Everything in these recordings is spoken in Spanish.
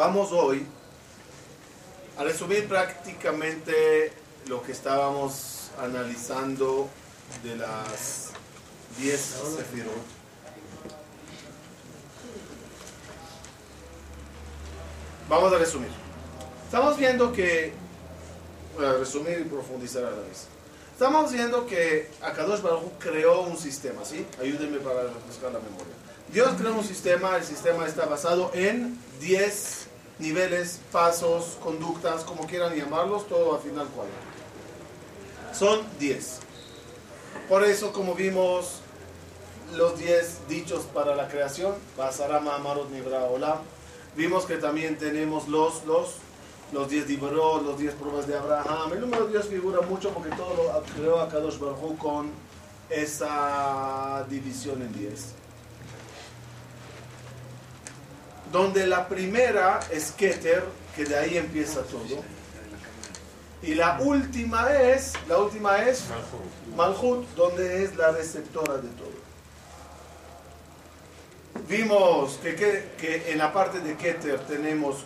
Vamos hoy a resumir prácticamente lo que estábamos analizando de las 10 sefirot. Vamos a resumir. Estamos viendo que, a resumir y profundizar a la vez. Estamos viendo que Akadosh Baruch creó un sistema, ¿sí? Ayúdenme para refrescar la memoria. Dios creó un sistema, el sistema está basado en 10 niveles, pasos, conductas, como quieran llamarlos, todo al final cuál. Son 10. Por eso, como vimos los 10 dichos para la creación, Basarama Amarot Nibra Olam, vimos que también tenemos los, los, los 10 Diborot, los 10 pruebas de Abraham. El número 10 figura mucho porque todo lo creó a Kadosh Baruj con esa división en 10. Donde la primera es Keter, que de ahí empieza todo. Y la última es, la última es Malhut, donde es la receptora de todo. Vimos que, que, en la parte de Keter tenemos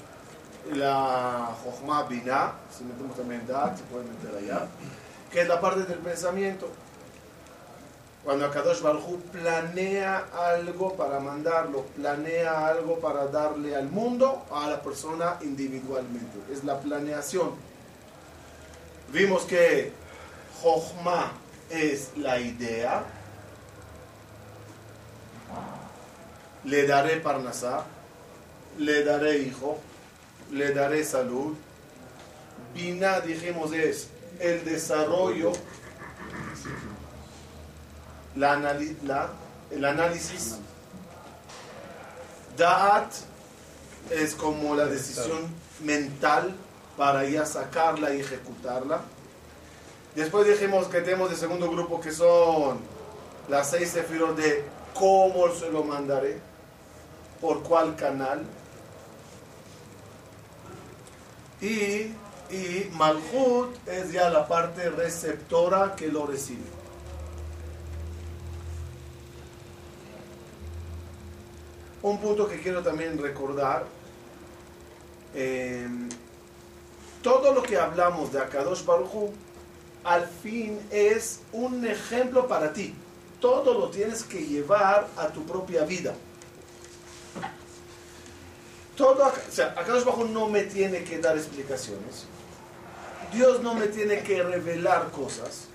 la Jochma Binah, si metemos también Dat, se puede meter allá, que es la parte del pensamiento. Cuando Akadosh Baruj planea algo para mandarlo, planea algo para darle al mundo, a la persona individualmente. Es la planeación. Vimos que Jochma es la idea. Le daré parnasá, le daré hijo, le daré salud. Bina, dijimos, es el desarrollo la, la, el análisis. Da'at es como la decisión mental para ya sacarla y ejecutarla. Después dijimos que tenemos el segundo grupo que son las seis sefirot de cómo se lo mandaré, por cuál canal. Y, y Malhut es ya la parte receptora que lo recibe. Un punto que quiero también recordar, eh, todo lo que hablamos de Akadosh Baruj al fin es un ejemplo para ti. Todo lo tienes que llevar a tu propia vida. Todo, o sea, Akadosh Baruj no me tiene que dar explicaciones. Dios no me tiene que revelar cosas.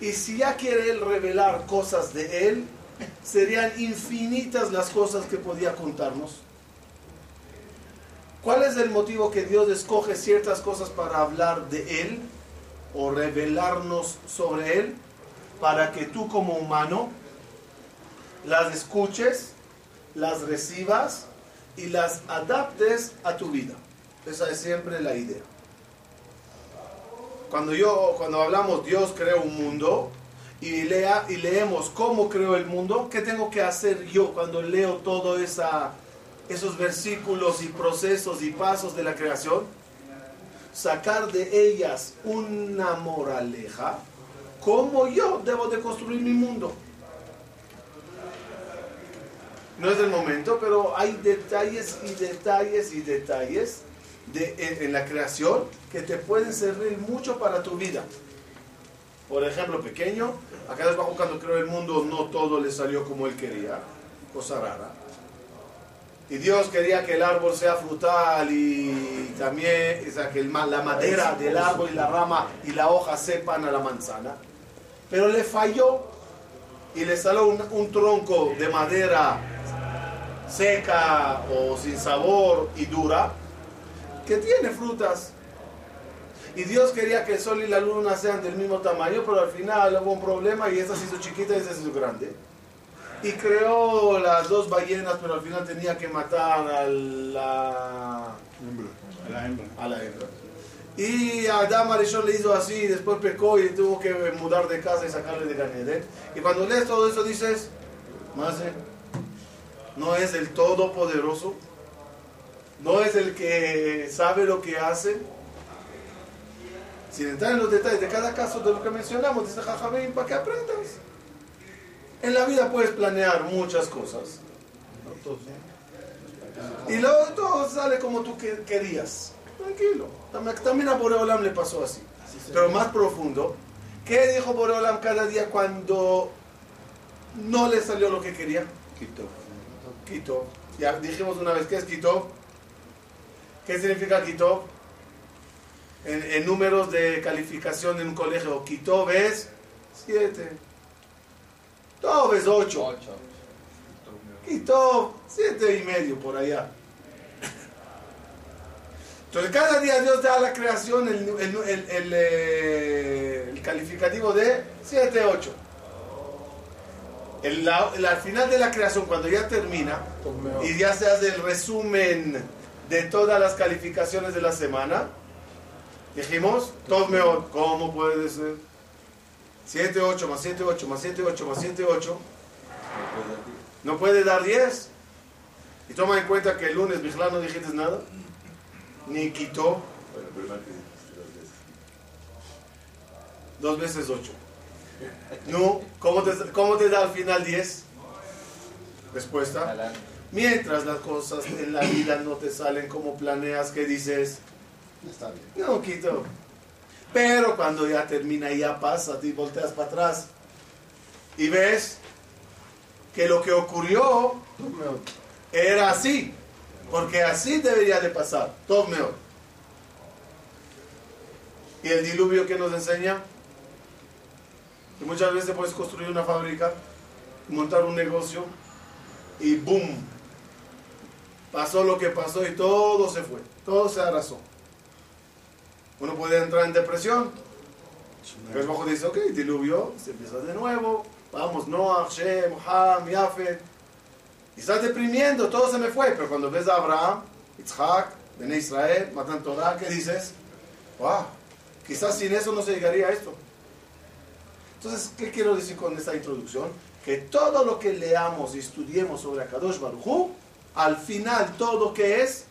Y si ya quiere Él revelar cosas de Él, serían infinitas las cosas que podía contarnos. ¿Cuál es el motivo que Dios escoge ciertas cosas para hablar de Él o revelarnos sobre Él? Para que tú como humano las escuches, las recibas y las adaptes a tu vida. Esa es siempre la idea. Cuando yo, cuando hablamos Dios creó un mundo, y, lea, y leemos cómo creó el mundo, ¿qué tengo que hacer yo cuando leo todos esos versículos y procesos y pasos de la creación? Sacar de ellas una moraleja, cómo yo debo de construir mi mundo. No es el momento, pero hay detalles y detalles y detalles de, en, en la creación que te pueden servir mucho para tu vida. Por ejemplo, pequeño, acá bajo cuando creó el mundo no todo le salió como él quería, cosa rara. Y Dios quería que el árbol sea frutal y también o sea, que la madera del árbol y la rama y la hoja sepan a la manzana. Pero le falló y le salió un, un tronco de madera seca o sin sabor y dura que tiene frutas y Dios quería que el sol y la luna sean del mismo tamaño, pero al final hubo un problema y esta se hizo chiquita y esta se hizo grande. Y creó las dos ballenas, pero al final tenía que matar a la, a la hembra. A la hembra. Y Adam Arishon le hizo así, después pecó y tuvo que mudar de casa y sacarle de Ganeden. Y cuando lees todo eso dices, más no es el todopoderoso, no es el que sabe lo que hace sin entrar en los detalles de cada caso de lo que mencionamos, dice Jajamín, para que aprendas. En la vida puedes planear muchas cosas. Y luego todo sale como tú querías. Tranquilo. También a Boreolam le pasó así. Pero más profundo, ¿qué dijo Boreolam cada día cuando no le salió lo que quería? Quito. Quito. Ya dijimos una vez, ¿qué es Quito? ¿Qué significa Quito? En, números de calificación en un colegio, Quito ves 7. Todo ves 8. Quito 7 y medio por allá. Entonces cada día Dios da a la creación el, el, eh, el, calificativo de 7, 8. al final de la creación, cuando ya termina y ya se hace el resumen de todas las calificaciones de la semana, dijimos, mejor, ¿cómo puede ser? 7, 8 más 7, 8 más 7, 8 más 7, 8. No puede dar 10. Y toma en cuenta que el lunes, Bijlán, no dijiste nada ni quitó. Dos veces ocho. No, ¿cómo te, ¿cómo te da al final diez? Respuesta. Mientras las cosas en la vida no te salen como planeas, ¿qué dices? Está bien. No, quito. Pero cuando ya termina y ya pasa, te volteas para atrás y ves que lo que ocurrió era así. Porque así debería de pasar. Todo mejor. Y el diluvio que nos enseña que muchas veces puedes construir una fábrica, montar un negocio y boom, pasó lo que pasó y todo se fue, todo se arrasó. Uno puede entrar en depresión. El bajo dice, ok, diluvio, se empieza de nuevo, vamos, Noah, Shem, Ham, Yafet, y estás deprimiendo, todo se me fue. Pero cuando ves a Abraham, Isaac, Bene Israel, Matan Torah, ¿qué dices? ¡Wow! Quizás sin eso no se llegaría a esto. Entonces, ¿qué quiero decir con esta introducción? Que todo lo que leamos y estudiemos sobre Akadosh Baruj al final todo que es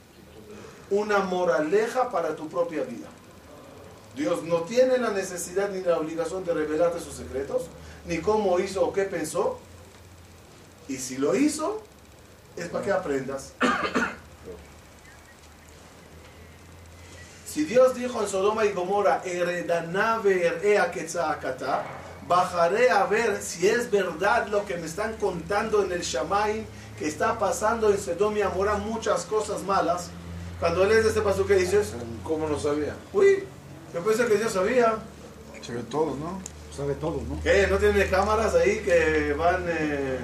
una moraleja para tu propia vida. Dios no tiene la necesidad ni la obligación de revelarte sus secretos, ni cómo hizo o qué pensó. Y si lo hizo, es para que aprendas. Si Dios dijo en Sodoma y Gomorra, bajaré a ver si es verdad lo que me están contando en el Shamay, que está pasando en Sodoma y Gomorra muchas cosas malas. Cuando lees este paso, ¿qué dices? ¿Cómo lo sabía? Uy, yo pensé que Dios sabía. Sabe todo, ¿no? Sabe todo, ¿no? ¿Qué? ¿No tiene cámaras ahí que van... Eh,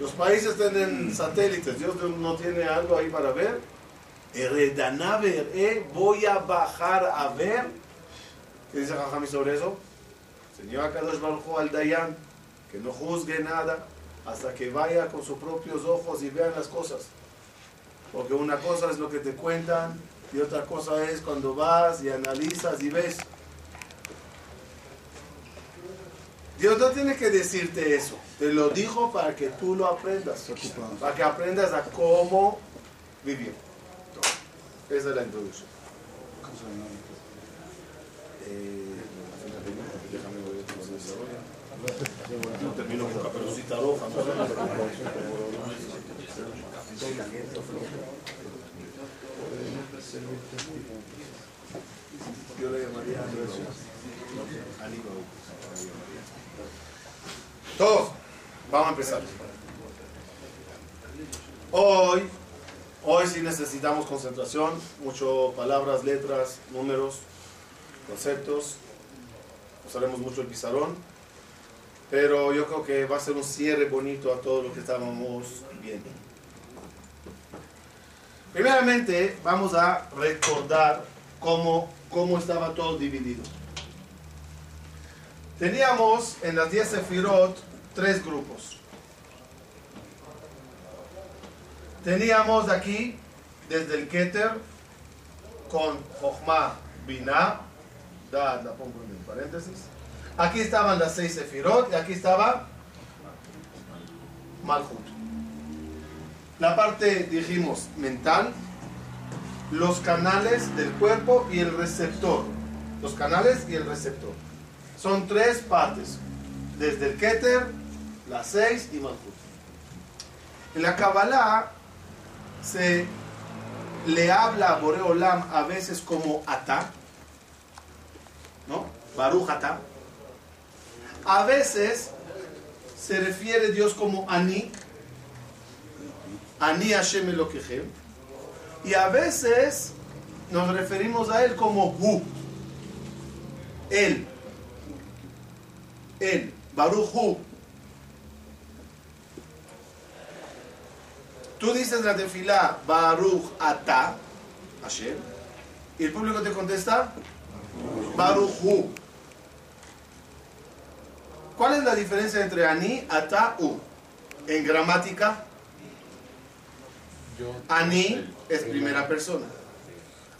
los países tienen satélites, Dios no tiene algo ahí para ver. Eh, voy a bajar a ver. ¿Qué dice Jajami sobre eso? Señor Akadosh Baruj al Dayan, que no juzgue nada hasta que vaya con sus propios ojos y vean las cosas. Porque una cosa es lo que te cuentan y otra cosa es cuando vas y analizas y ves. Dios no tiene que decirte eso. Te lo dijo para que tú lo aprendas. Para que aprendas a cómo vivir. Esa es la introducción. Eh, no termino con caperucita roja. Yo le llamaría Todos. Vamos a empezar. Hoy, hoy sí necesitamos concentración, mucho palabras, letras, números, conceptos. Usaremos mucho el pizarrón, pero yo creo que va a ser un cierre bonito a todo lo que estábamos viendo. Primeramente, vamos a recordar cómo, cómo estaba todo dividido. Teníamos en las 10 Sefirot tres grupos. Teníamos aquí desde el Keter con Jochma Binah, la pongo en paréntesis. Aquí estaban las seis Sefirot y aquí estaba Malhut. La parte, dijimos, mental, los canales del cuerpo y el receptor. Los canales y el receptor. Son tres partes. Desde el Keter las seis y Malchut. En la Kabbalah se le habla a Boreolam a veces como Ata, ¿no? Baruch Ata. A veces se refiere Dios como Ani, Ani Hashem Elokehem. Y a veces nos referimos a Él como Hu, Él, Él, Baruch Hu. Tú dices la tefilá Baruch Ata, Hashem, y el público te contesta Baruch Hu. ¿Cuál es la diferencia entre Ani, Ata, U? En gramática, Ani es primera persona.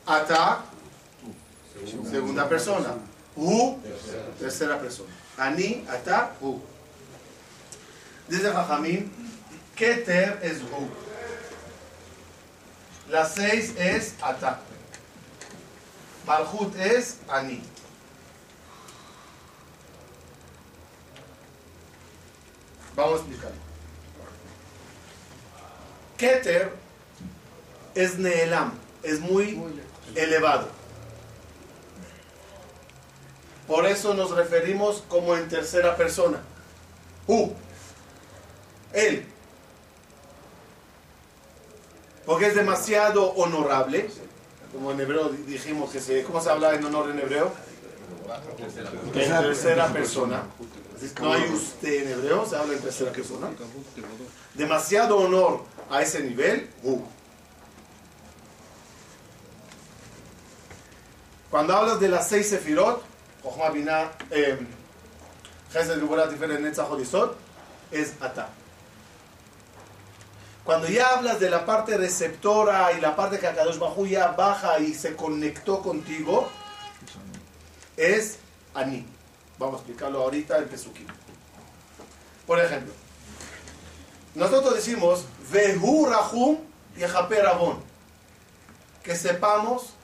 Ata, segunda persona. U, tercera persona. Ani, Ata, U. Dice Jajamín, Keter es U. La seis es Ata. Malhut es Ani. Vamos a explicar. Keter es Neelam, es muy elevado. Por eso nos referimos como en tercera persona. Hu, él. Porque es demasiado honorable. Como en hebreo dijimos que se. ¿Cómo se habla en honor en hebreo? En tercera persona. No hay usted en hebreo, se habla en tercera persona. Demasiado honor a ese nivel. Hu. Cuando hablas de las seis sefirot, Horizot, es Ata. Cuando ya hablas de la parte receptora y la parte que Akadosh Bajú ya baja y se conectó contigo, es Ani. Vamos a explicarlo ahorita en Pesukim. Por ejemplo, nosotros decimos Vehu Rahum Rabon. Que sepamos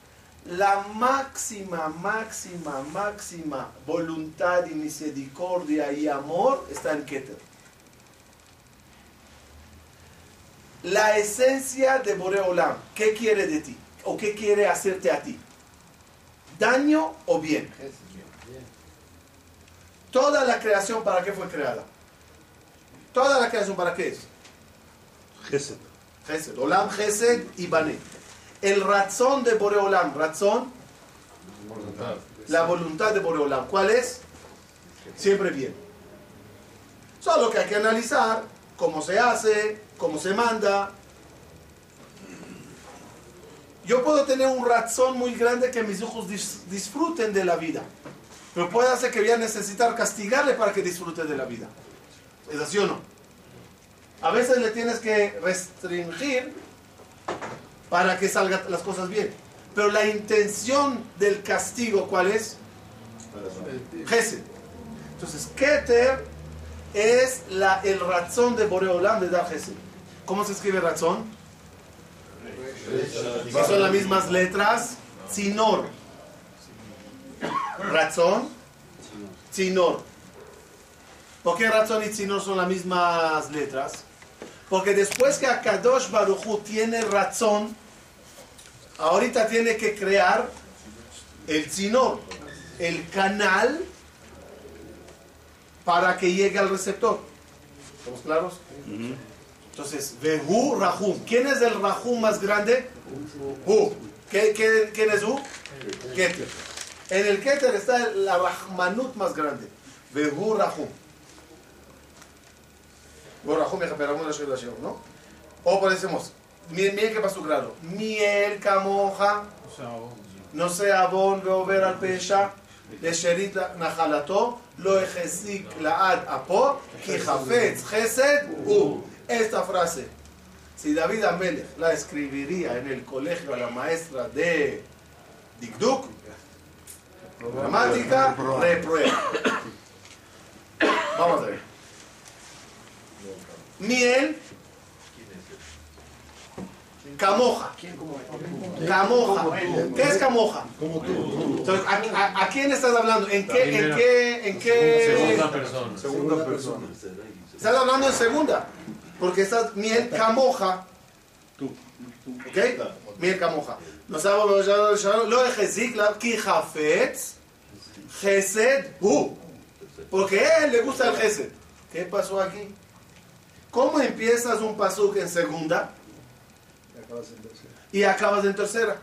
la máxima, máxima, máxima voluntad y misericordia y amor está en Keter. La esencia de Boreolam, ¿qué quiere de ti? ¿O qué quiere hacerte a ti? ¿Daño o bien? Toda la creación, ¿para qué fue creada? Toda la creación, ¿para qué es? Gesed. Gesed. Olam, Gesed y Bané. El razón de Boreolam, razón, la voluntad de Boreolam. ¿Cuál es? Siempre bien. Solo que hay que analizar cómo se hace, cómo se manda. Yo puedo tener un razón muy grande que mis hijos dis- disfruten de la vida. Pero puede hacer que voy a necesitar castigarle para que disfrute de la vida. ¿Es así o no? A veces le tienes que restringir para que salgan las cosas bien. Pero la intención del castigo, ¿cuál es? Gesed. Entonces, Keter es la, el razón de Boreolam de dar. ¿Cómo se escribe razón? Si son las mismas letras, Sinor. Razón, Sinor. ¿Por qué razón y Sinor son las mismas letras? Porque después que Akadosh Baruchu tiene razón, ahorita tiene que crear el Sinor, el canal para que llegue al receptor. ¿Estamos claros? Entonces, Vehu Rahum. ¿Quién es el Rahum más grande? Hu. ¿Qué- qué- ¿Quién es Hu? Keter. En el Keter está la Rahmanut más grande. Vehu Rahum. Me la ¿no? O por decimos, miel, miel que pasó claro. Miel camoja, no sea abón, ver al pesha, de sherit najalato, lo ejezik laad apo, que jafetz chesed u. Esta frase, si David Amelech la escribiría en el colegio a la maestra de Dikduk, gramática, reprueba. Vamos a ver. Miel, camoja. Camoja. ¿Qué es camoja? Entonces, ¿a, a- a quién estás hablando? ¿En qué? ¿En qué? ¿En qué? Segunda persona. Segunda persona. Estás hablando en segunda. Porque estás miel camoja. Tú. ¿Ok? Miel camoja. Nos lo de ki hafetz, Gesed, hu. Porque a él le gusta el Gesed. ¿Qué pasó aquí? ¿Cómo empiezas un pasuk en segunda y acabas en tercera?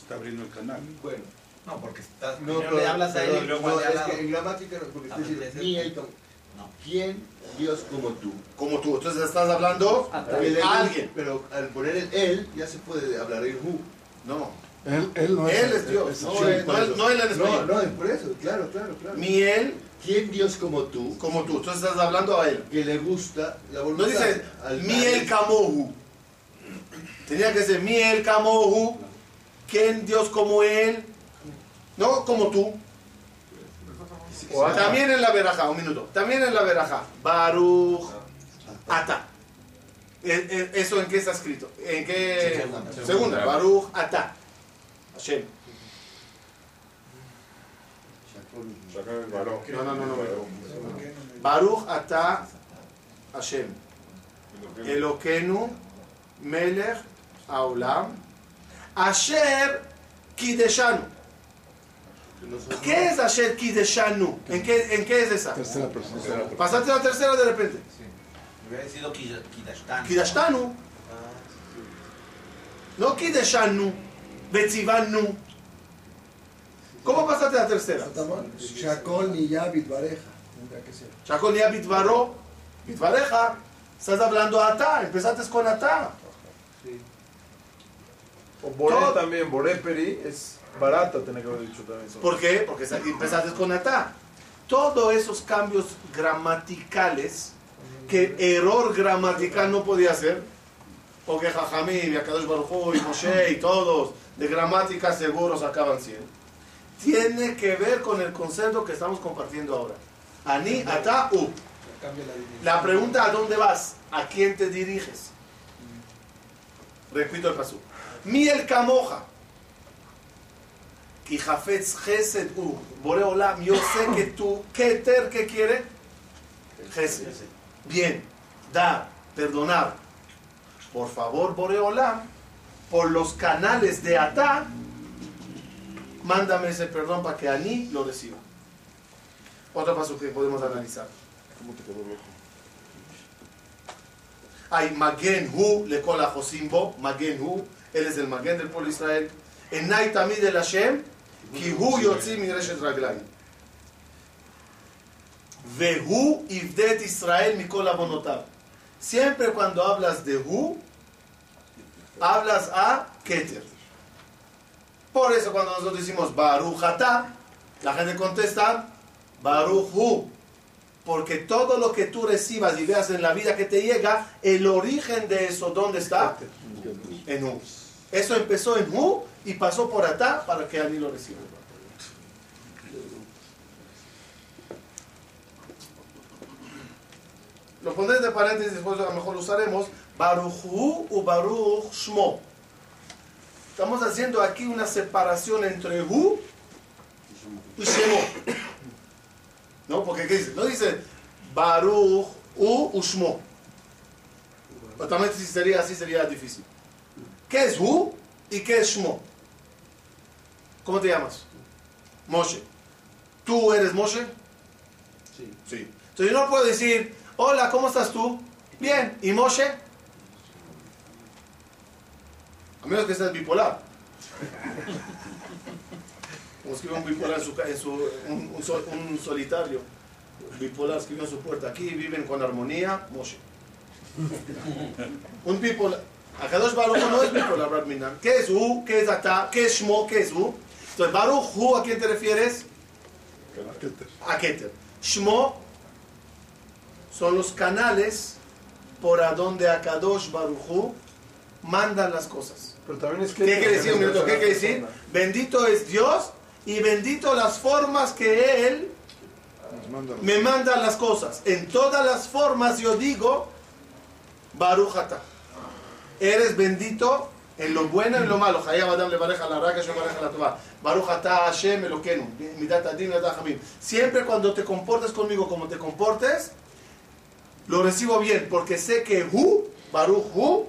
Está abriendo el canal. Bueno, No, porque estás, no, pero, le hablas a él y luego no, es que en gramática, porque Ah, usted dice, ese- ni el, No. ¿quién Dios como tú? Como tú. Entonces estás hablando Ah, Porque a alguien. Pero al poner el él, ya se puede hablar en who. No. Él, él no Él es, es Dios. No, él- no, él- no él en No, español. no, es por eso, claro, claro, claro. Miel ¿Quién Dios como tú? como tú. Entonces estás hablando a él. Que le gusta la No voluntad. dice al miel camohu. Tenía que ser miel camohu. ¿Quién Dios como él? No como tú. También en la veraja, un minuto. También en la veraja. Baruch Ata. E- e- ¿Eso en qué está escrito? ¿En qué? Segunda. Segunda. Baruch Ata. Hashem. No, no, no, no. Baruch Ata Hashem. Eloquenu Melech Aulam Asher Kideshanu. ¿Qué es Asher Kideshanu? ¿En qué, ¿En qué es esa? tercera persona. Pasaste a la tercera de repente. Hubiera sido Kida- Kidashtan. Kidashtanu. No Kideshanu. Betzivanu. ¿Cómo pasaste a la tercera? Shakol Niyabit Bareja. Shakol Niyabit Baro. Bitvareja. Estás hablando Ata. Empezaste con Ata. O Boré también, Boré Peri es barata, tiene que haber dicho también. ¿Por qué? Porque empezaste con Atá. Todos esos cambios gramaticales que error gramatical no podía hacer, porque Jajamí, y Akadosh Baruj y Moshe y todos de gramática seguros acaban siendo, tiene que ver con el concepto que estamos compartiendo ahora. Ani, Ata, U. la pregunta, ¿a dónde vas? ¿A quién te diriges? Repito el paso. Miel camoja. Ki hafetz chesed u. Boreolam, yo sé que tú, ¿qué quiere? Chesed. Bien, dar, perdonar. Por favor, Boreolam, por los canales de Atá, mándame ese perdón para que Ani lo reciba. Otro paso que podemos analizar. Hay Magen Hu, le cola Josimbo, Magen Hu, él es el Magen del pueblo de Israel. Enai Tamid el Hashem, Ki Hu Yotzi mi Reshet Raglayim. Vehu Ivdet Israel Mikol Abonotav. Siempre cuando hablas de Hu, hablas a Keter. Por eso cuando nosotros decimos Baruch Atah, la gente contesta Baruch Hu. Porque todo lo que tú recibas y veas en la vida que te llega, el origen de eso, ¿dónde está? En Hu. Eso empezó en Hu y pasó por Atá para que Ani lo reciba. Lo pondré de paréntesis, después a lo mejor lo usaremos. Baruch Hu u Baruch Shmo. Estamos haciendo aquí una separación entre Hu y Shemo. ¿No? Porque ¿qué dice? No dice Baruch u Shmo. Totalmente si sería así sería difícil. ¿Qué es Hu y qué es Shmo? ¿Cómo te llamas? Moshe. ¿Tú eres Moshe? Sí. Sí. Entonces yo no puedo decir, hola, ¿cómo estás tú? Bien. ¿Y Moshe? A menos que seas bipolar. Como escribe un bipolar en su, en su un, un sol- un solitario. Bipolar escribió en su puerta. Aquí viven con armonía, Moshe. Un bipolar. Akadosh Baruch Hu no es bipolar, Brad Minan. ¿Qué es Hu? ¿Qué es Ata? ¿Qué es Shmo? ¿Qué es Hu? Entonces, Baruch Hu, ¿a quién te refieres? A Keter. Shmo son los canales por a donde Akadosh Baruch Hu manda las cosas. Pero también es que. ¿Qué quiere decir, un minuto? ¿Qué quiere decir? Bendito es Dios y bendito las formas que Él me manda las cosas. En todas las formas yo digo, Baruch Atah. Eres bendito En lo bueno y en lo malo. Siempre cuando te comportes conmigo como te comportes, lo recibo bien, porque sé que Hu, Baruch Hu,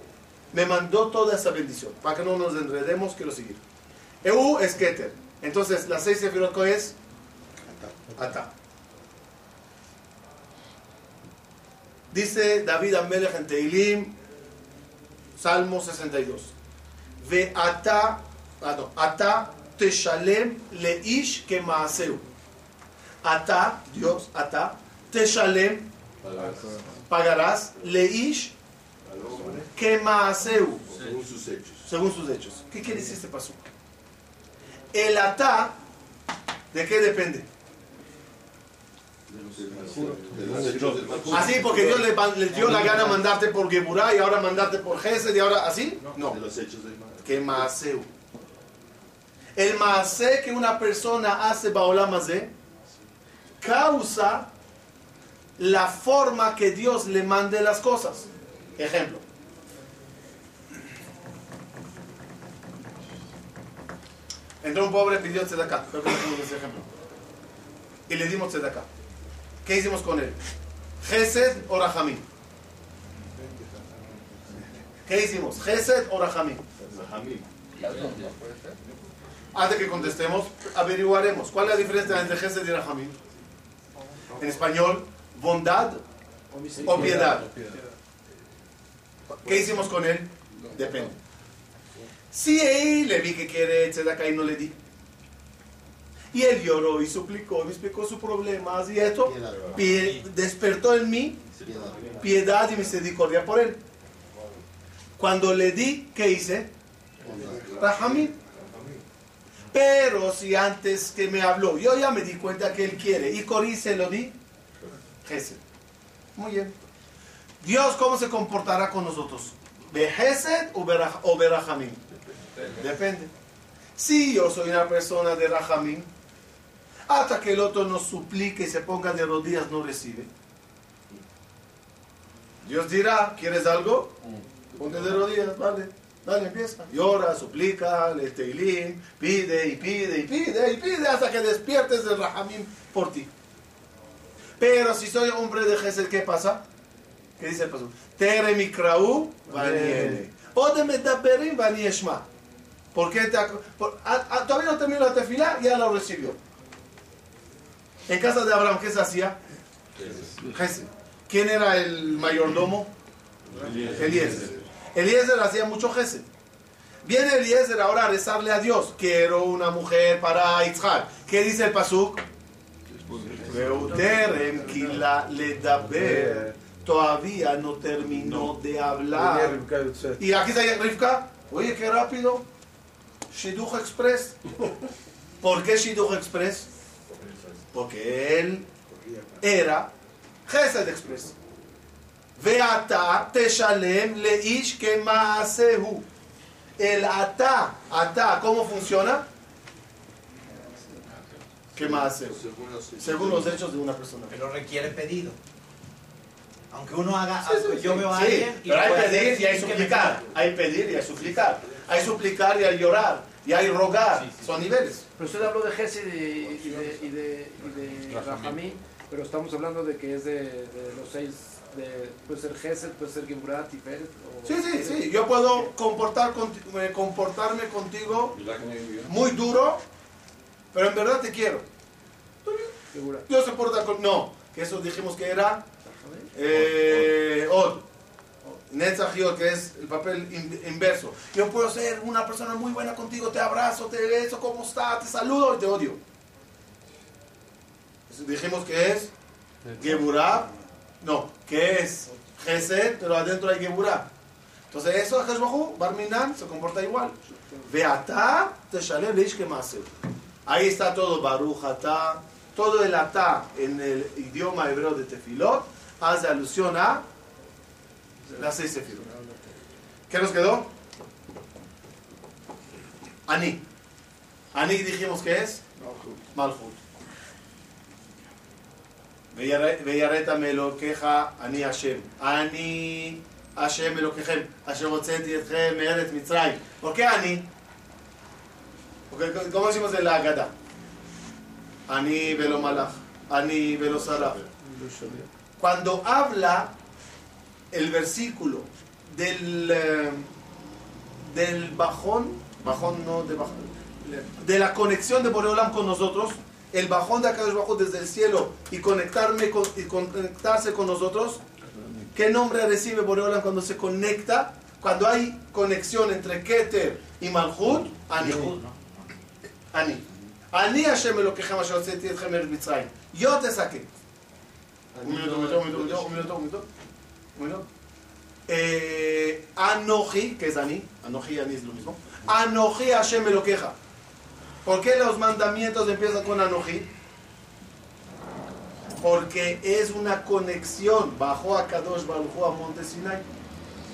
me mandó toda esa bendición. Para que no nos enredemos, quiero seguir. Eu es Keter. Entonces, la seis sefirot ¿cuál es? Ata. Dice David Amelech en Teilim, Salmo 62. Ve ata, ah, no, ata teshalem leish que maaseu. Ata, Dios, ata, teshalem, pagarás leish que maaseu, Según sus hechos. según sus hechos. ¿Qué quiere decir este paso? El ata, ¿de qué depende? De los hechos del Malhut. Así porque Dios le, dio la gana mandarte por Geburah y ahora mandarte por Gesed y ahora así. No. De los hechos. Que Maaseu. El Maase que una persona hace Baolam Hazé causa la forma que Dios le mande las cosas. Ejemplo. Entró un pobre, pidió tzedakah. Creo que tenemos ese ejemplo. Y le dimos tzedakah. ¿Qué hicimos con él? Gesed o Rahamim. ¿Qué hicimos? Gesed o Rahamim. Rahamim. Antes que contestemos, averiguaremos cuál es la diferencia entre Gesed y Rahamim. En español, bondad o piedad. ¿Qué hicimos con él? Depende. Si él le vi que quiere tzedakah y no le di. Y él lloró y suplicó, me explicó sus problemas y esto pie- despertó en mí piedad y misericordia por él. Cuando le di, ¿qué hice? Rahamim. Pero si antes que me habló, yo ya me di cuenta que él quiere y corrí se lo di, Gesed. Muy bien. Dios, ¿cómo se comportará con nosotros? ¿De o Berahamim? Depende. Si yo soy una persona de Rahamim, hasta que el otro nos suplique y se ponga de rodillas, no recibe. Dios dirá, ¿quieres algo? Ponte de rodillas, vale. Dale, empieza. Llora, suplica, le teilim, pide y pide y pide y pide hasta que despiertes del Rahamim por ti. Pero si soy hombre de Gesed, ¿qué pasa? ¿Qué dice el paso? Tere mikraú vaniele. Ode medaberim vanieshma. ¿Por qué te por- a- a- todavía no terminó la tefila, ya lo recibió. En casa de Abraham, ¿qué se hacía? ¿Quién era el mayordomo? Eliezer. Eliezer hacía mucho Gesed. Viene Eliezer ahora a rezarle a Dios. Quiero una mujer para Yitzhak. ¿Qué dice el pasuk? Veuterem kila ledaber todavía no terminó de hablar. Y aquí está Rivka, oye, qué rápido. Shidduch Express. ¿Por qué Shidduch Express? Porque él era Gesed Express. Veata teshalem leish que maasehu. El ata, ata, ¿cómo funciona? ¿Qué más Según los hechos de una persona. Pero requiere pedido. Aunque uno haga Sí, sí, yo sí. veo a Sí, alguien y pero hay pedir y hay suplicar. Hay pedir y hay suplicar. Hay suplicar y hay llorar. Y hay rogar. Sí, sí. Son niveles. Pero usted habló de Gesed y de, y de, y de, y de Rahamim, pero estamos hablando de que es de, de los seis, de, puede ser Gesed, puede ser Geburat, Tiferet. o- Sí, sí, sí. Yo puedo comportar conti- eh, comportarme contigo muy duro, pero en verdad te quiero. Dios se porta con... No, que eso dijimos que era... Eh, Od. Que es el papel in- inverso. Yo puedo ser una persona muy buena contigo, te abrazo, te beso, ¿cómo estás? Te saludo y te odio. Dijimos que es Geburah. No, que es Gesed, pero adentro hay Geburah. Entonces eso, Hashbahu, Barminan, se comporta igual. Veata, Teshalem, Leish Kemaseu. Ahí está todo, Baruch Ata, todo el Ata en el idioma hebreo de Tefilot hace alusión a las seis Sefirot. ¿Qué nos quedó? Ani. Ani dijimos que es Malchut. Villareta me lo queja Ani Hashem. Ani Hashem Elokejem, Hashem Hotzeti Etchem Me'eretz Mitzrayim. ¿Por qué Ani? Porque, ¿Cómo decimos en la Agada? Ani velo Cuando habla el versículo del, eh, del bajón, bajón no de bajón, de la conexión de Boreolam con nosotros, el bajón de Akadosh Bajo desde el cielo y conectarme con- y conectarse con nosotros, ¿qué nombre recibe Boreolam cuando se conecta? Cuando hay conexión entre Keter y Malchut, Ani. Ani. Ani Hashem etchem me'eretz Mitzrayim. Yo te saqué. Un minuto, un minuto, un minuto, un minuto, un minuto. Un. Eh, Anoji, que es Ani, Anoji y Ani es lo mismo. Anoji Hashem Elokeja. ¿Por qué los mandamientos empiezan con Anoji? Porque es una conexión. Bajó a Kadosh Baruj Hu a Monte Sinai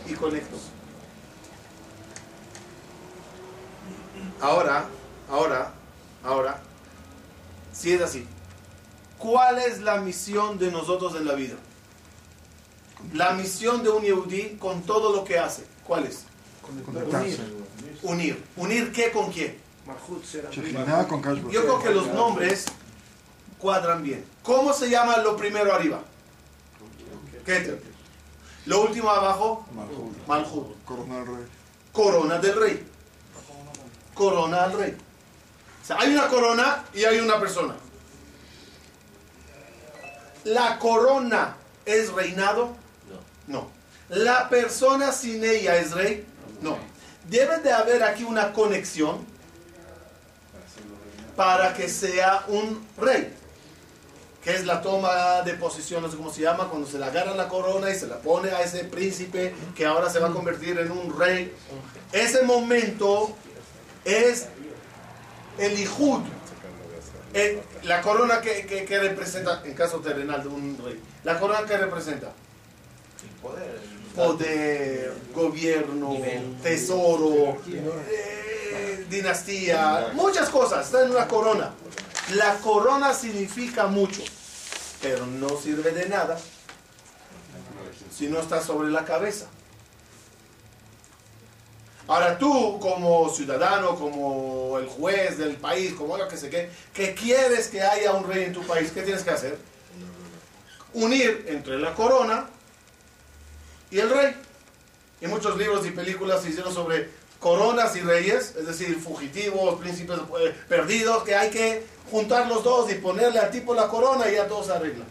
y conectó. Ahora, ahora, ahora, si es así, ¿cuál es la misión de nosotros en la vida? La misión de un Yehudí con todo lo que hace, ¿cuál es? Unir. ¿Unir qué con quién? Yo creo que los nombres cuadran bien. ¿Cómo se llama lo primero arriba? Keter. Lo último abajo. Malhut. Corona del Rey. Corona del rey. Corona al rey. O sea, hay una corona y hay una persona. ¿La corona es reinado? No. ¿La persona sin ella es rey? No. Debe de haber aquí una conexión para que sea un rey. Que es la toma de posición, no sé cómo se llama, cuando se le agarra la corona y se la pone a ese príncipe que ahora se va a convertir en un rey. Ese momento es el Ijud, eh, la corona que, que- que representa, en caso terrenal de un rey, la corona que representa poder, gobierno, tesoro, eh, dinastía, muchas cosas, está en una corona. La corona significa mucho, pero no sirve de nada si no está sobre la cabeza. Ahora tú como ciudadano, como el juez del país, como lo que sé qué, que quieres que haya un rey en tu país, ¿qué tienes que hacer? Unir entre la corona y el rey. Y muchos libros y películas se hicieron sobre coronas y reyes, es decir, fugitivos, príncipes eh, perdidos, que hay que juntar los dos y ponerle al tipo la corona y ya todo se arregla.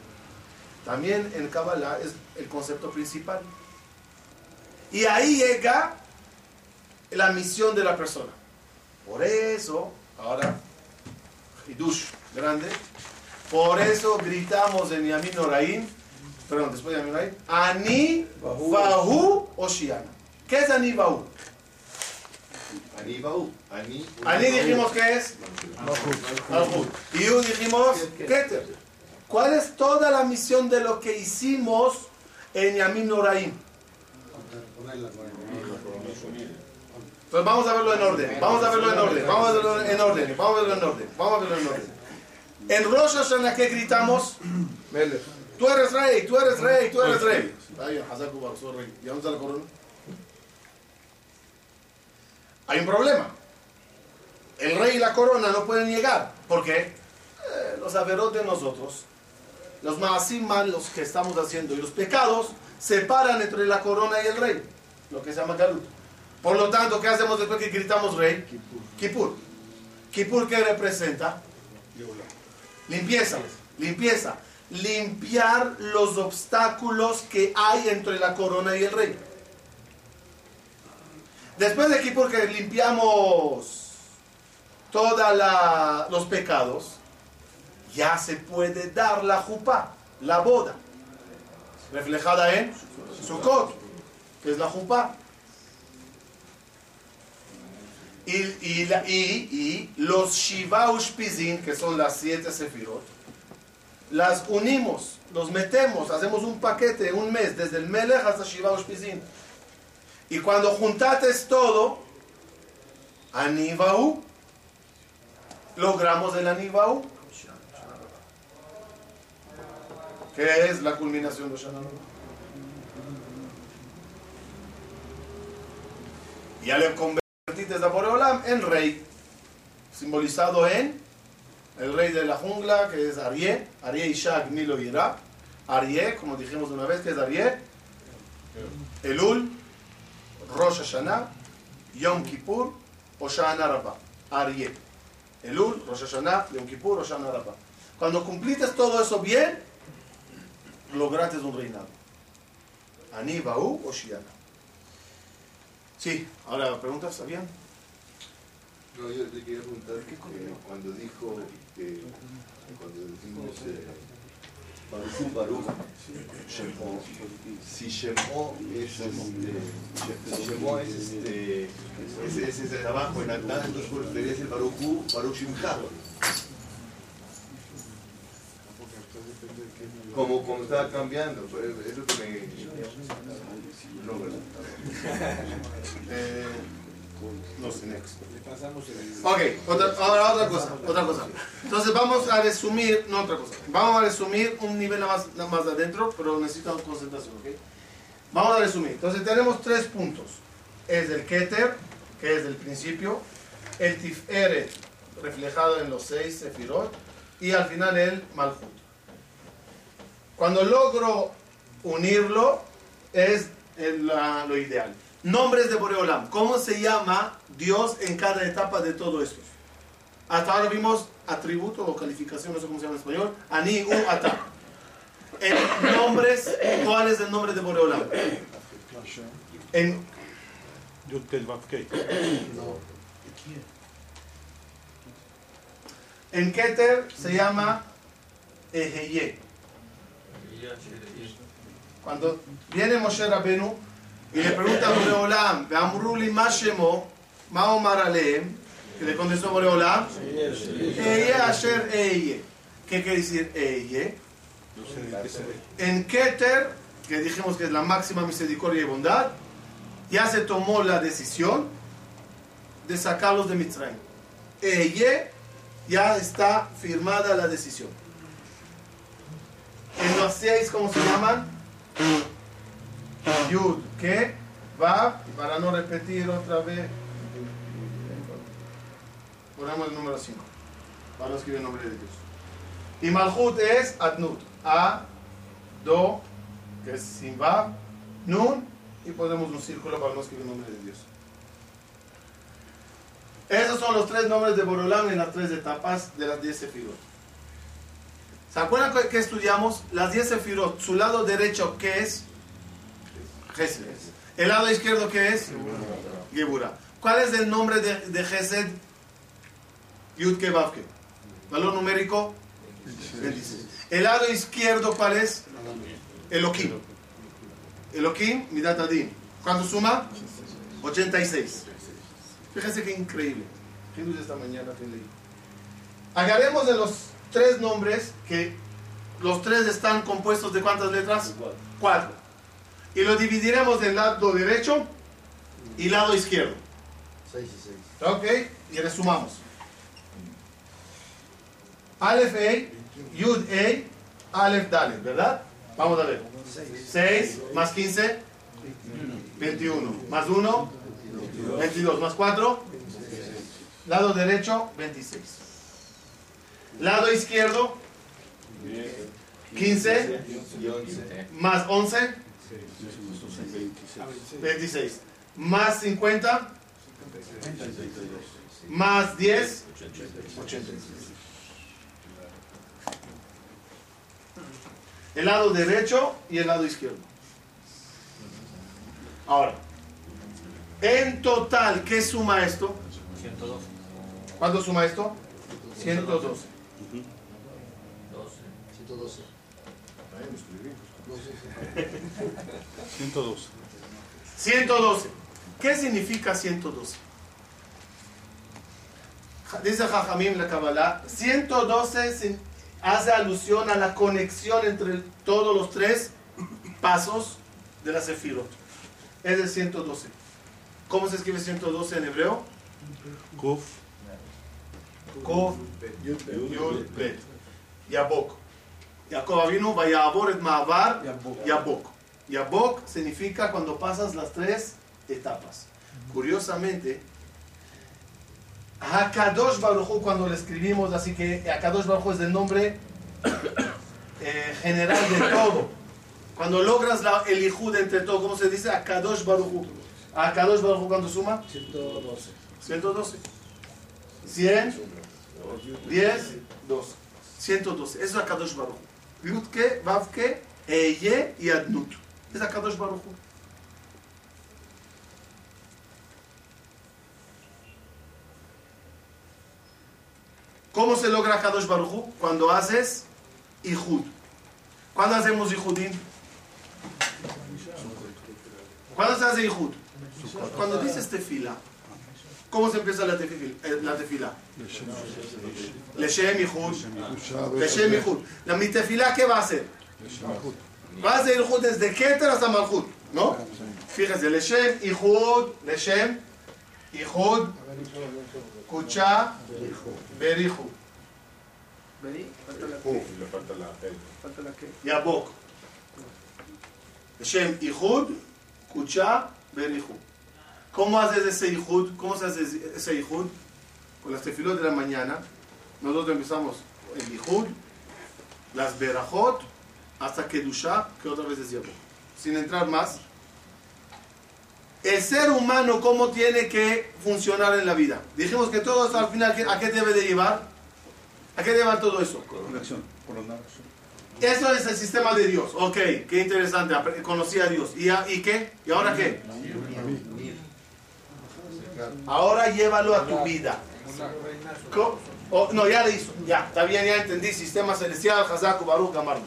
También en Kabbalah es el concepto principal. Y ahí llega la misión de la persona. Por eso, ahora, Hidush, grande, por eso gritamos en Yamin Oraim, perdón, después de Yamin Oraim, Ani Vahu Oshiana. ¿Qué es Ani Vahu? Ani. Ani. Ani dijimos que es Malhut. Y U dijimos Keter. ¿Cuál es toda la misión de lo que hicimos en Yamin Oraim? Pues vamos a verlo en orden, vamos a verlo en orden, vamos a verlo en orden, vamos a verlo en orden, vamos a verlo en orden. En Rosh Hashanah, ¿qué gritamos? Tú eres rey, tú eres rey, tú eres rey. Hay un problema. El rey y la corona no pueden llegar. ¿Por qué? Eh, los averos de nosotros, los maasim los que estamos haciendo y los pecados, separan entre la corona y el rey. Lo que se llama galut. Por lo tanto, ¿qué hacemos después que gritamos rey? Kippur. Kippur, ¿qué representa? Limpieza, limpieza. Limpiar los obstáculos que hay entre la corona y el rey. Después de Kippur que limpiamos todos los pecados, ya se puede dar la jupá, la boda, reflejada en Sukkot, que es la jupá. Y, los Shiva Ushpizin, que son las siete sefirot, las unimos, los metemos, hacemos un paquete, un mes, desde el Melech hasta Shiva Ushpizin. Y cuando juntates todo, Anibaú, logramos el Anibaú. ¿Qué es la culminación de Shana? Ya le a Boreolam en rey, simbolizado en el rey de la jungla, que es Arié, Arié Ishak Milo Ira. Arié, como dijimos una vez, que es Arié, Elul, Rosh Hashanah, Yom Kippur, Hoshana Rabbah. Arié. Elul, Rosh Hashanah, Yom Kippur, Hoshana Rabbah. Cuando cumplites todo eso bien, lograste un reinado. Ani, Baú o Shiana. Sí, ahora preguntas, ¿sabían? No, yo te quería preguntar que cuando dijo que cuando decimos eh, Baruch Baruch si Shemó es este, Shemó es este, ese, es de abajo en Atán, entonces pues, debería ser Baruch Hu, Baruch Shimcha. Como, como estaba cambiando, es lo que me... No, ¿verdad? Eh, no sé, next. Le pasamos el... Ok, otra, ahora otra cosa, otra cosa. Entonces vamos a resumir, no otra cosa, vamos a resumir un nivel más, más adentro, pero necesitamos concentración, ¿ok? Vamos a resumir. Entonces tenemos tres puntos. Es el Keter, que es el principio, el Tiferet, reflejado en los seis Sefirot, y al final el Malhut. Cuando logro unirlo, es el- la- lo ideal. Nombres de Boreolam. ¿Cómo se llama Dios en cada etapa de todo esto? Hasta ahora vimos atributo o calificación, no sé cómo se llama en español. Ani, u, ata. En nombres, ¿cuál es el nombre de Boreolam? En, en Keter se llama Eheye. Cuando viene Moshe Rabenu y le pregunta a Boreolam, Beamruli Mashemo, Maomar Aleem, que le contestó Boreolam, Eye Asher Eye. ¿Qué quiere decir Eye? Se ve. En Keter, que dijimos que es la máxima misericordia y bondad, ya se tomó la decisión de sacarlos de Mitzrayim. Eye ya está firmada la decisión. En los seis, ¿cómo se llaman? Yud, que va, para no repetir otra vez, ponemos el número 5, para no escribir el nombre de Dios. Y Malhut es Adnut, A, Do, que es Simba, Nun, y ponemos un círculo para no escribir el nombre de Dios. Esos son los tres nombres de Borolam en las tres etapas de las 10 sefirot. ¿Se acuerdan que- estudiamos? Las 10 sefirot, su lado derecho, ¿qué es? Gesed. El lado izquierdo, ¿qué es? Gebura. ¿Cuál es el nombre de, de Gesed? Yud Ke Vav Ke. Valor numérico 26. El lado izquierdo, ¿cuál es? Elohim. Elohim, Midat Adin. ¿Cuánto suma? 86. Fíjense qué increíble. ¿Qué esta mañana que leí? Agarremos de los tres nombres que los tres están compuestos de cuántas letras? Cuatro. Y lo dividiremos del lado derecho y lado izquierdo. 6 y 6. Ok, y resumamos. Aleph A, Yud A, Aleph Dalet, ¿verdad? Vamos a ver. 6 más 15, 21. Más 1, 22. Más 4, lado derecho, 26. Lado izquierdo, 15, Y 11. más 11, 26. Más 50, más 10, 86. El lado derecho y el lado izquierdo. Ahora, en total, ¿qué suma esto? 112. ¿Cuánto suma esto? 112. 112. 102. 112. ¿Qué significa 112? Dice Jajamim la Kabbalah, 112 sin- hace alusión a la conexión entre todos los tres pasos de la Sefirot. Es el 112. ¿Cómo se escribe 112 en hebreo? Kuf. Kov, Yud, Bet. Yabok. Jacob vino, vaya a et Maabar, Yabok. Yabok significa cuando pasas las tres etapas. Curiosamente, Hakadosh Baruj Hu, cuando lo escribimos, así que Hakadosh Baruj Hu es el nombre eh, general de todo. Cuando logras la, el Ijud entre todo, ¿cómo se dice? Hakadosh Baruj Hu. Hakadosh Baruj Hu, ¿cuándo suma? 112. 112. 100, 10, 12. 112. Eso es Hakadosh Baruj Hu. Yudke, Vavke, Eye y Adnut. Es. ¿Cómo se logra Kadosh Baruj? Cuando haces Ijud. ¿Cuándo hacemos Ijudim? ¿Cuándo se hace Ijud? Cuando dices tefila. ¿Cómo se empieza la tefila? eh, La tefila? Leshem Ijud. Leshem Ijud. La mi tefila, ¿qué va a hacer? Va a hacer Ijud desde Keter hasta Malchut. ¿No? Fíjense, Leshem Ijud. Leshem Ijud. Kucha. Berihu. Vení, falta la le falta la L. falta la que. יבוק. לשם איחוד, קודשה בריחוד. ¿Cómo haces ese ihud? ¿Cómo se hace ese? Con las tefilot de la mañana, nosotros empezamos el ihud, las berajot, hasta Kedushah, que otra vez es Yabú. Sin entrar más, el ser humano cómo tiene que funcionar en la vida. Dijimos que todo esto al final, ¿a qué debe de llevar? ¿A qué llevar todo eso? Coronación. Eso es el sistema de Dios. Ok, qué interesante, conocí a Dios. ¿Y, y qué? ¿Y ahora qué? Ahora llévalo a tu vida. No, ya le hizo. Ya, está bien, ya entendí. Sistema celestial, Hazaku, Baruch, Gamarno.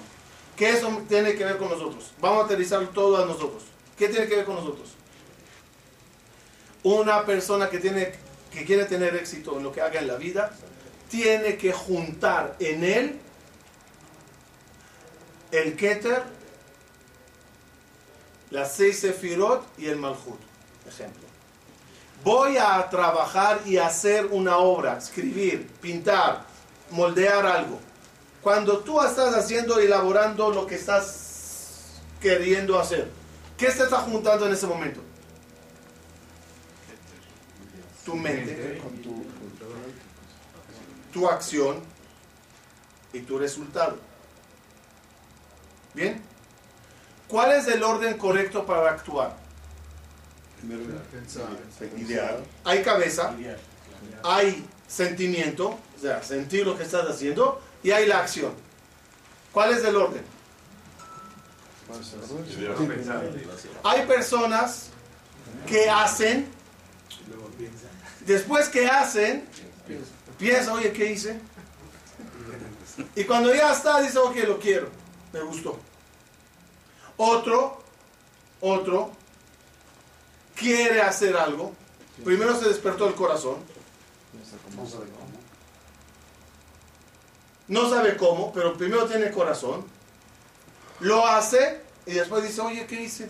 ¿Qué eso tiene que ver con nosotros? Vamos a aterrizar todo a nosotros. ¿Qué tiene que ver con nosotros? Una persona que, tiene, que quiere tener éxito en lo que haga en la vida, tiene que juntar en él el Keter, las seis Sefirot y el Malhut. Ejemplo. Voy a trabajar y hacer una obra, escribir, pintar, moldear algo. Cuando tú estás haciendo, elaborando lo que estás queriendo hacer, ¿qué se está juntando en ese momento? Tu mente, tu acción y tu resultado. ¿Bien? ¿Cuál es el orden correcto para actuar? Ideal. Hay cabeza, hay sentimiento, o sea, sentir lo que estás haciendo, y hay la acción. ¿Cuál es el orden? Hay personas que hacen, después que hacen, piensa, oye, ¿qué hice? Y cuando ya está, dice, ok, lo quiero, me gustó. Otro, otro, quiere hacer algo, primero se despertó el corazón, no sabe cómo, pero primero tiene corazón, lo hace y después dice, oye, ¿qué hice?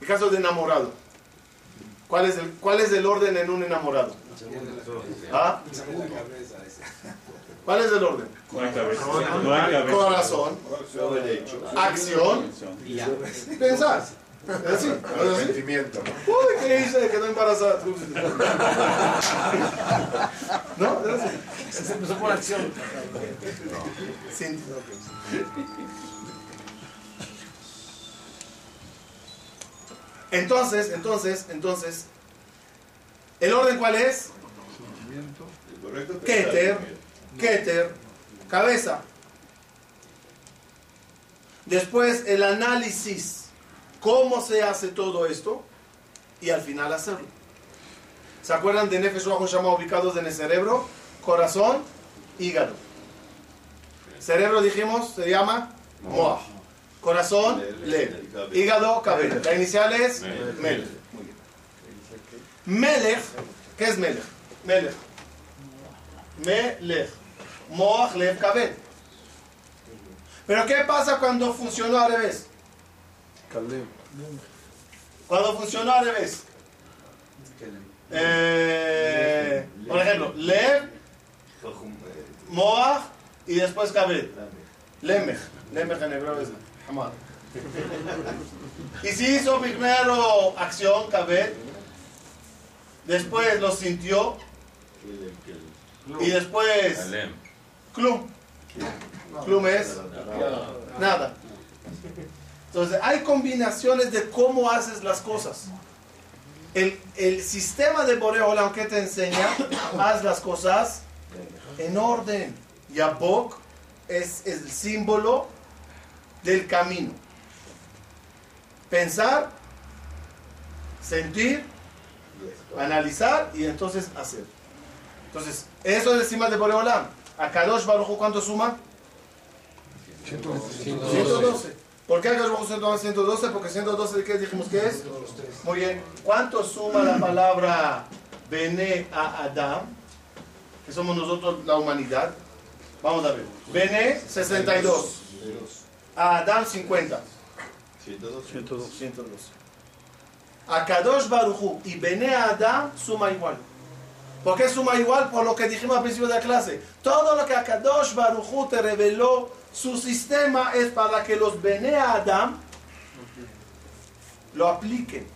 El caso de enamorado. ¿Cuál es el, cuál es el orden en un enamorado? ¿Ah? ¿Cuál es el orden? Corazón, acción, pensar. ¿Es así? ¿No es así? Sentimiento. Uy, ¿qué hice? Embarazada. ¿No? ¿Es así? Se empezó por acción. Sin- Entonces, entonces, entonces, ¿el orden cuál es? El correcto es Keter. Keter, cabeza. Después el análisis, cómo se hace todo esto y al final hacerlo. ¿Se acuerdan de Nefesh Ruach Shama ubicados en el cerebro? Corazón, hígado. Cerebro dijimos, se llama Moah. Corazón, Lev. Hígado, cabeza. La inicial es Melech. Muy bien. Melech, ¿qué es Melech? Melech. Melech. Moach, Lev, Kabel. Pero ¿qué pasa cuando funcionó al revés? Cuando funcionó al revés. Eh, por ejemplo, Lev, Moach y después Kabel. Lemech. Lemech en hebreo es Hamad. Y si hizo primero acción, cabet, después lo sintió y después Alem. clum. Clum es nada. Entonces hay combinaciones de cómo haces las cosas. El, el sistema de Boreolam que te enseña, haz las cosas en orden. Yabok es el símbolo del camino. Pensar, sentir, analizar y entonces hacer. Entonces, eso es el símbolo de Boreolam. A Kadosh Baruj ¿cuánto suma? 112. ¿Por qué Akadosh Baruj suma 112? Porque 112 de qué dijimos que es? Muy bien. ¿Cuánto suma la palabra Bene a Adam? Que somos nosotros la humanidad. Vamos a ver. Bene 62. A Adam 50. 102. 112. A Kadosh Baruj Hu y Bene a Adam suma igual. ¿Por qué suma igual? Por lo que dijimos al principio de la clase. Todo lo que Akadosh Baruj Hu te reveló, su sistema es para que los Bene Adam lo apliquen.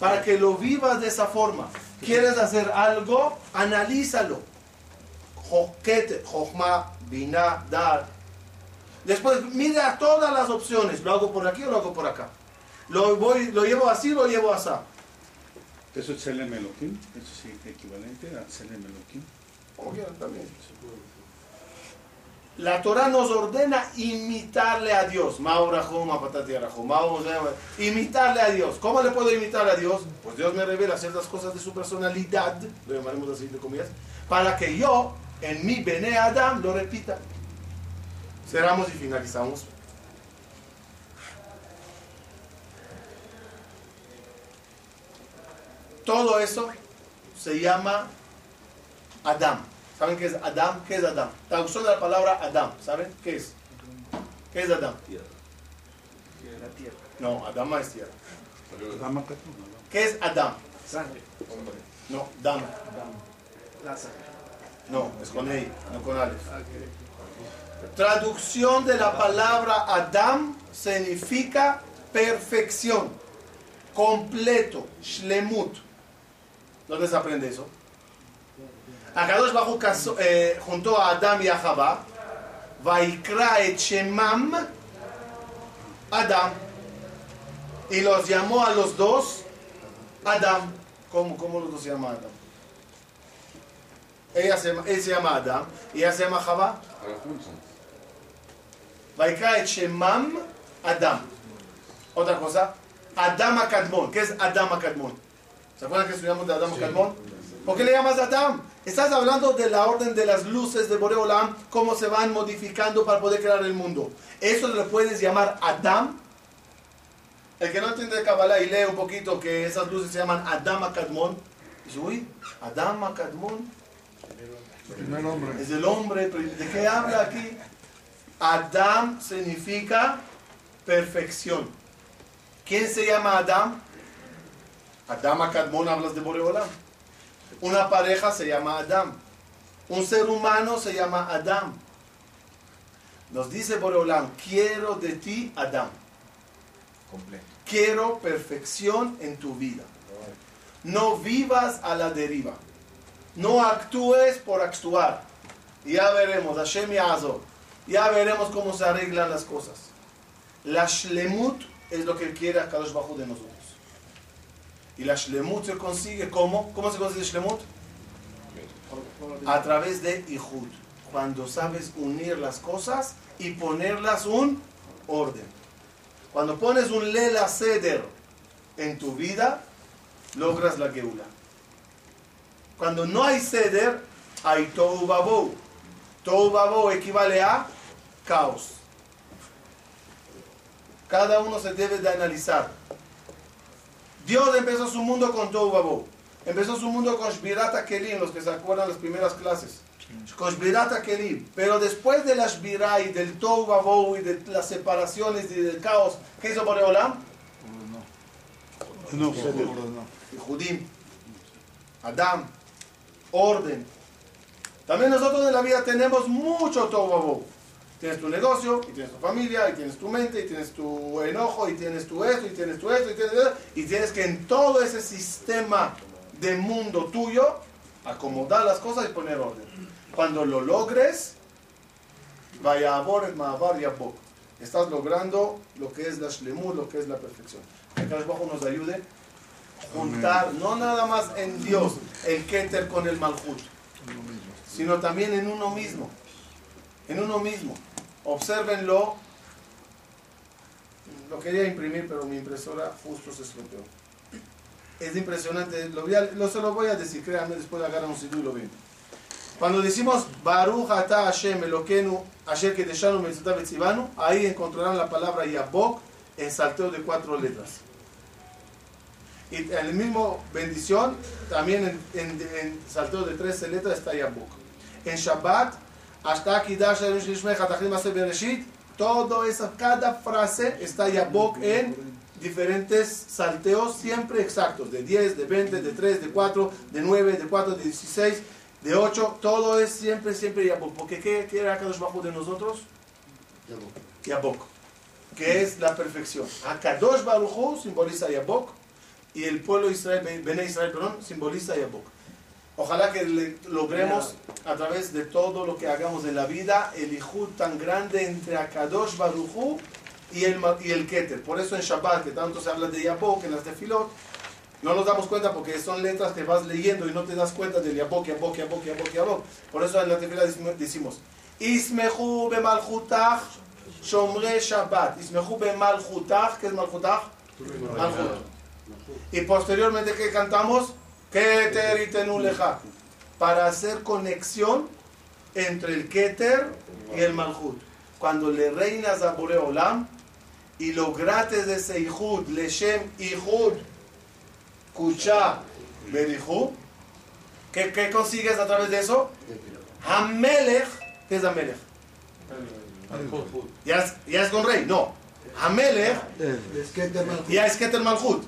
Para que lo vivas de esa forma. ¿Quieres hacer algo? Analízalo. Joquete, Jochma, Bina, Dar. Después mira todas las opciones. ¿Lo hago por aquí o lo hago por acá? ¿Lo, voy, lo llevo así o lo llevo así? Eso es Selem Elohim. Eso sí equivalente a Selem Elohim. Quieran también. La Torah nos ordena imitarle a Dios. Imitarle a Dios. ¿Cómo le puedo imitar a Dios? Pues Dios me revela ciertas cosas de su personalidad, lo llamaremos así de comillas, para que yo, en mi Bene Adam, lo repita. Cerramos y finalizamos. Todo eso se llama Adam. ¿Saben qué es Adam? ¿Qué es Adam? Traducción de la palabra Adam. ¿Saben qué es? ¿Qué es Adam? La tierra. No, Adam es tierra. ¿Qué es Adam? Sangre. No, Dam. La sangre. No, es con E, no con Aleph. Traducción de la palabra Adam significa perfección, completo, shlemut. ¿Dónde se aprende eso? Juntó a Adam y a Jabá, Vaikra et Shemam Adam, y los llamó a los dos Adam. ¿Cómo, cómo los dos se llama Adam? Ella se, él se llama Adam y ella se llama Jabá. Vaikra et Shemam Adam. Otra cosa, Adam Akadmon. ¿Qué es Adam Akadmon? ¿Se acuerdan que estudiamos de Adam Akadmon? ¿Por qué le llamas Adam? Estás hablando de la orden de las luces de Boreolam, cómo se van modificando para poder crear el mundo. ¿Eso le puedes llamar Adam? El que no entiende Kabbalah y lee un poquito que esas luces se llaman Adam Akadmon, dice, uy, Adam Akadmon El primer hombre. es el hombre, ¿de qué habla aquí? Adam significa perfección. ¿Quién se llama Adam? Adam Akadmon hablas de Boreolam. Una pareja se llama Adam. Un ser humano se llama Adam. Nos dice Boreolam, quiero de ti Adam. Completo. Quiero perfección en tu vida. No vivas a la deriva. No actúes por actuar. Ya veremos, Hashem. Ya veremos cómo se arreglan las cosas. La shlemut es lo que quiere a Kadosh Bajú de nosotros. Y la shlemut se consigue ¿cómo? ¿Cómo se consigue shlemut? A través de Ihud. Cuando sabes unir las cosas y ponerlas un orden. Cuando pones un lela seder en tu vida, logras la geula. Cuando no hay seder, hay. Tohu babou equivale a caos. Cada uno se debe de analizar. Dios empezó su mundo con tohu. Empezó su mundo con Shbirat Kelim, los que se acuerdan las primeras clases. Con Shbirat Kelim. Pero después de la Shbirá y del Tohu y de las separaciones y del caos, ¿qué hizo Boreolam? No. Judim, Adam, orden. También nosotros en la vida tenemos mucho Tohu. Tienes tu negocio, y tienes tu familia, y tienes tu mente, y tienes tu enojo, y tienes tu esto, y tienes tu esto, y tienes esto, y tienes que en todo ese sistema de mundo tuyo acomodar las cosas y poner orden. Cuando lo logres, vaya a Mahabar y. Estás logrando lo que es la Shlemut, lo que es la perfección. Que cada bajo nos ayude a juntar, no nada más en Dios, el Keter con el Malhut, sino también en uno mismo. En uno mismo. Obsérvenlo. Lo quería imprimir, pero mi impresora justo se estropeó. Es impresionante. Lo, voy a- lo- se lo voy a decir, créanme, después agarran un sitio y lo ven. Cuando decimos Baruch ata Hashem Eloquenu Asher Kedeshanu Etzivanu, ahí encontrarán la palabra Yabok en salteo de cuatro letras. Y el mismo bendición, también en, en- en salteo de 13 letras está Yabok. En Shabbat, hasta todo esa, cada frase está Yabok en diferentes salteos siempre exactos, de 10, de 20, de 3, de 4, de 9, de 4, de 16, de 8, todo es siempre, siempre Yabok. Porque ¿qué, qué era Kadosh Bajo de nosotros? Yabok, que es la perfección. Akadosh Baruj simboliza Yabok y el pueblo Israel, Bene Israel, perdón, simboliza Yabok. Ojalá que le- logremos a través de todo lo que hagamos en la vida el ijud tan grande entre Akadosh Baruj y el, y el Keter. Por eso en Shabbat, que tanto se habla de Yabok en las tefilot, no nos damos cuenta porque son letras que vas leyendo y no te das cuenta del Yabok, Yabok, Yabok, Yabok, Yabok. Por eso en la tefila decimos- Ismechu bemalchutach shomre Shabbat. Ismechu bemalchutach, ¿qué es malchutach? Malchut. Y posteriormente, ¿qué cantamos? Keter y tenuleja. Para hacer conexión entre el Keter y el Malchut. Cuando le reinas a Boreolam y logrates ese Ihud, Leshem Ihud, Kucha, Berihu, ¿qué, ¿qué consigues a través de eso? Hamelech, ¿qué es Hamelech? Ya es, ya es con rey, no. Ya es Keter Malchut.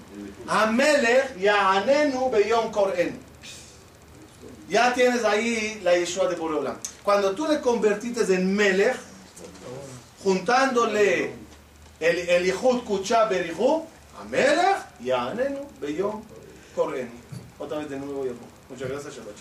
Hamelech Ya'anenu Beyom Koren. Ya tienes ahí la Yeshua de Boreolam. Cuando tú le convertiste en Melech, juntándole el, el Yehud Kucha Berihu, Hamelech Ya'anenu Beyom Koren. Otra vez de nuevo Yahoo. Muchas gracias, Shabbat